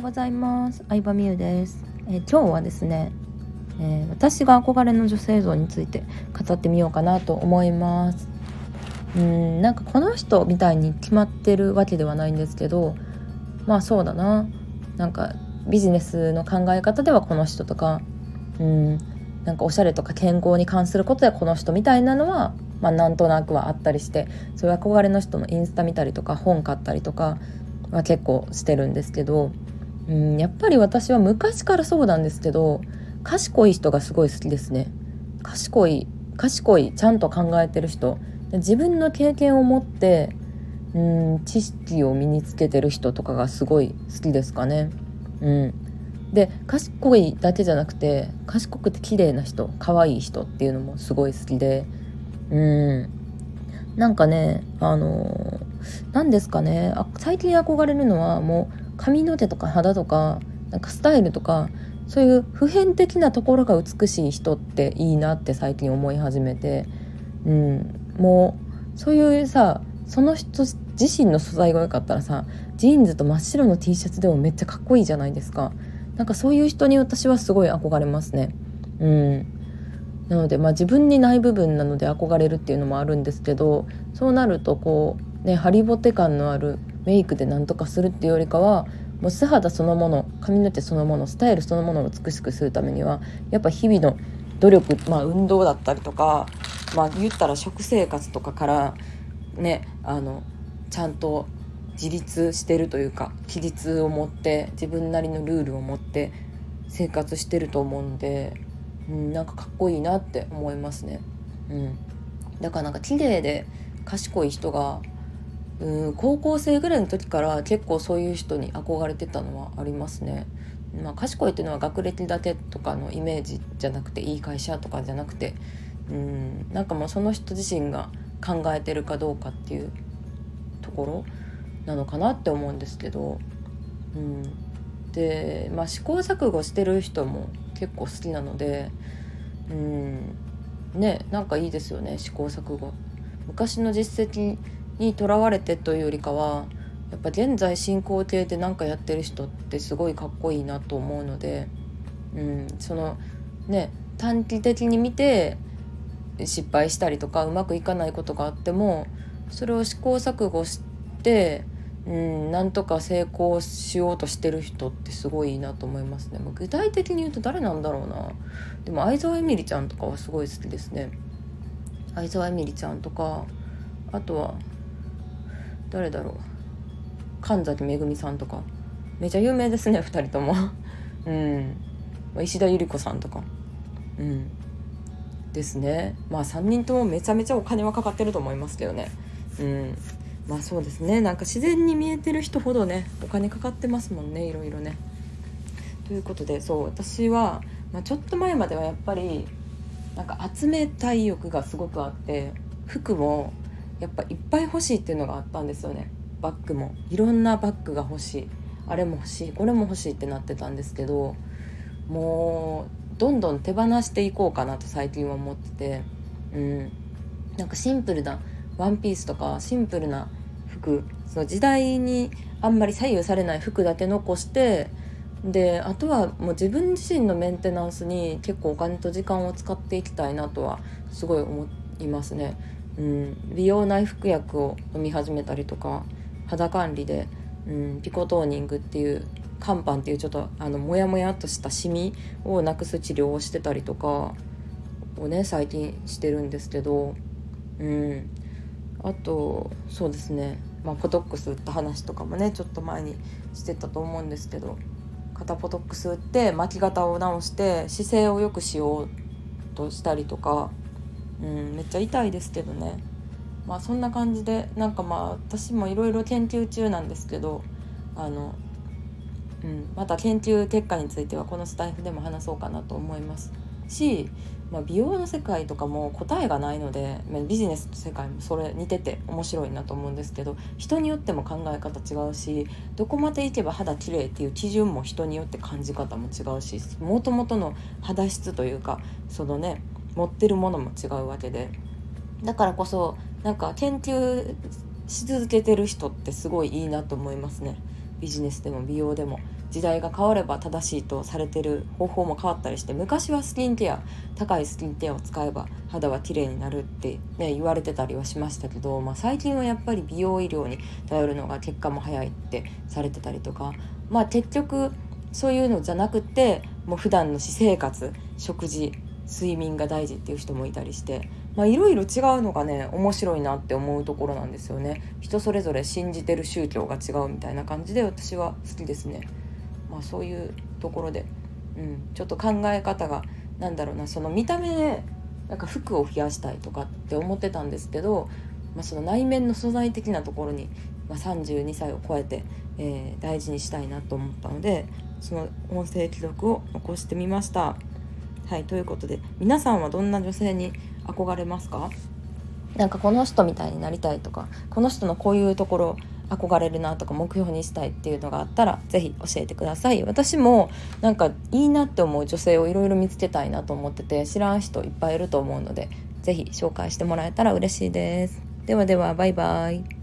ようございます。相葉美優です、えー、今日はですね、えー、私が憧れの女性像について語ってみようかなと思います。うんなんかこの人みたいに決まってるわけではないんですけどまあそうだな。なんかビジネスの考え方ではこの人とかうんなんかおしゃれとか健康に関することでこの人みたいなのはまあ、なんとなくはあったりしてそういう憧れの人のインスタ見たりとか本買ったりとかは結構してるんですけど、うん、やっぱり私は昔からそうなんですけど賢い人がすごい好きですね。賢い賢いちゃんと考えてる人。自分の経験を持ってうん知識を身につけてる人とかがすごい好きですかね。うん、で賢いだけじゃなくて賢くて綺麗な人可愛い人っていうのもすごい好きで。うん。なんかねあの何ですかね。あ最近憧れるのはもう髪の毛とか肌とかなんかスタイルとかそういう普遍的なところが美しい人っていいなって最近思い始めて、うん、もうそういうさその人自身の素材が良かったらさジーンズと真っ白の T シャツでもめっちゃかっこいいじゃないですか。なんかそういう人に私はすごい憧れますね。うん。なので、まあ、自分にない部分なので憧れるっていうのもあるんですけどそうなるとこうねハリボテ感のあるメイクで何とかするっていうよりかはもう素肌そのもの髪の毛そのものスタイルそのものを美しくするためにはやっぱ日々の努力、まあ、運動だったりとか、まあ、言ったら食生活とかからねあのちゃんと自立してるというか規律を持って自分なりのルールを持って生活してると思うんでうん、なんかかっこいいなって思いますね。うん、だからなんか綺麗で賢い人がうん高校生ぐらいの時から結構そういう人に憧れてたのはありますね。まあ、賢いっていうのは学歴だけとかのイメージじゃなくていい会社とかじゃなくて。うんなんかもうその人自身が考えてるかどうかっていうところなのかなって思うんですけど、うん、で、まあ、試行錯誤してる人も結構好きなので。うんねなんかいいですよね試行錯誤。昔の実績にとらわれてというよりかはやっぱ現在進行形で何かやってる人ってすごいかっこいいなと思うので、うん、そのね短期的に見て失敗したりとかうまくいかないことがあってもそれを試行錯誤してうん、なんとか成功しようとしてる人ってすごいいいなと思いますね、まあ、具体的に言うと誰なんだろうな。でも相沢エミリちゃんとかはすごい好きですね。相沢エミリちゃんとかあとは誰だろう。神崎めぐみさんとか。めちゃ有名ですね2人とも。うん。石田ゆり子さんとか。うん。ですね。まあ3人ともめちゃめちゃお金はかかってると思いますけどね。うん。まあそうですね。なんか自然に見えてる人ほどねお金かかってますもんねいろいろね。ということでそう私は、まあ、ちょっと前まではやっぱりなんか集めたい欲がすごくあって服もやっぱいっぱい欲しいっていうのがあったんですよね。バッグも。いろんなバッグが欲しい。あれも欲しい。これも欲しいってなってたんですけどもうどんどん手放していこうかなと最近は思ってて。うん。なんかシンプルなワンピースとかシンプルな服。その時代にあんまり左右されない服だけ残してであとはもう自分自身のメンテナンスに結構お金と時間を使っていきたいなとはすごい思いますね。うん、美容内服薬を飲み始めたりとか肌管理で、うん、ピコトーニングっていう肝斑っていうちょっとあのモヤモヤっとしたシミをなくす治療をしてたりとかをね最近してるんですけど、うん、あとそうですね。まあ、ポトックス打った話とかもねちょっと前にしてたと思うんですけど肩ポトックス打って巻き肩を直して姿勢を良くしようとしたりとか、うん、めっちゃ痛いですけどね。まあそんな感じでなんかまあ私もいろいろ研究中なんですけどあの、うん、また研究結果についてはこのスタイフでも話そうかなと思いますしまあ、美容の世界とかも答えがないのでビジネスの世界もそれ似てて面白いなと思うんですけど人によっても考え方違うしどこまでいけば肌綺麗っていう基準も人によって感じ方も違うしもともとの肌質というかそのね持ってるものも違うわけで。だからこそなんか研究し続けてる人ってすごいいいなと思いますね。ビジネスでも美容でも。時代が変われば正しいとされてる方法も変わったりして昔はスキンケア高いスキンケアを使えば肌は綺麗になるって、ね、言われてたりはしましたけど、まあ、最近はやっぱり美容医療に頼るのが結果も早いってされてたりとか。まあ結局そういうのじゃなくてもう普段の私生活食事睡眠が大事っていう人もいたりしていろいろ違うのがね面白いなって思うところなんですよね。人それぞれ信じてる宗教が違うみたいな感じで私は好きですね。まあそういうところで、うん、ちょっと考え方がなんだろうなその見た目でなんか服を増やしたいとかって思ってたんですけど、まあ、その内面の素材的なところに、まあ、32歳を超えて、えー、大事にしたいなと思ったのでその音声記録を残してみました。はいということで皆さんはどんな女性に憧れますか？なんかこの人みたいになりたいとかこの人のこういうところ憧れるなとか目標にしたいっていうのがあったら是非教えてください。私もなんかいいなって思う女性をいろいろ見つけたいなと思ってて知らん人いっぱいいると思うので是非紹介してもらえたら嬉しいです。ではではバイバイ。